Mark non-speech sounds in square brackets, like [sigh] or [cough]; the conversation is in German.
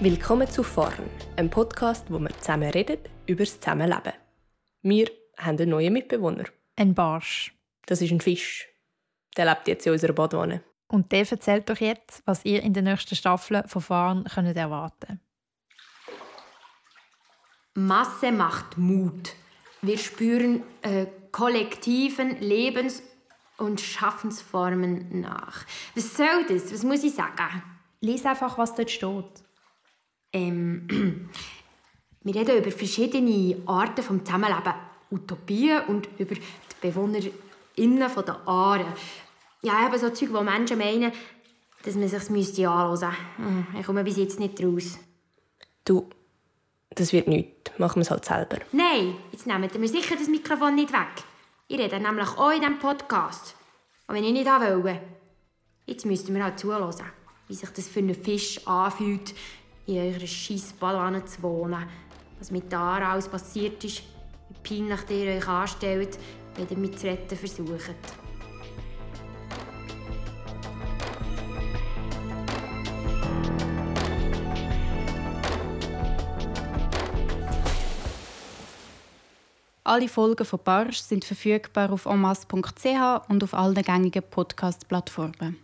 Willkommen zu Fahren, einem Podcast, wo wir zusammen reden über das Zusammenleben. Wir haben einen neuen Mitbewohner. Ein Barsch. Das ist ein Fisch. Der lebt jetzt in unserer Badwanne. Und der erzählt euch jetzt, was ihr in der nächsten Staffel von Fahren könnt erwarten Masse macht Mut. Wir spüren äh, kollektiven Lebens- und Schaffensformen nach. Was soll das? Was muss ich sagen? Lies einfach, was dort steht. Ähm, [clears throat] wir reden über verschiedene Arten des Zusammenlebens, Utopien und über die BewohnerInnen der Aare. Ja, eben so Zeug, wo Menschen meinen, dass man sich anschauen müsste. Hm, ich komme bis jetzt nicht raus. Du, das wird nichts. Machen wir es halt selber. Nein, jetzt nehmt ihr mir sicher das Mikrofon nicht weg. Ich rede nämlich auch in diesem Podcast. Und wenn ich nicht will, jetzt müsst ihr mir halt zuhören, wie sich das für einen Fisch anfühlt, in eurer scheiß Badewanne zu wohnen. Was mit da alles passiert ist, wie peinlich ihr euch anstellt, wenn ihr mich zu retten versucht. Alle Folgen von Barsch sind verfügbar auf omas.ch und auf allen gängigen Podcast-Plattformen.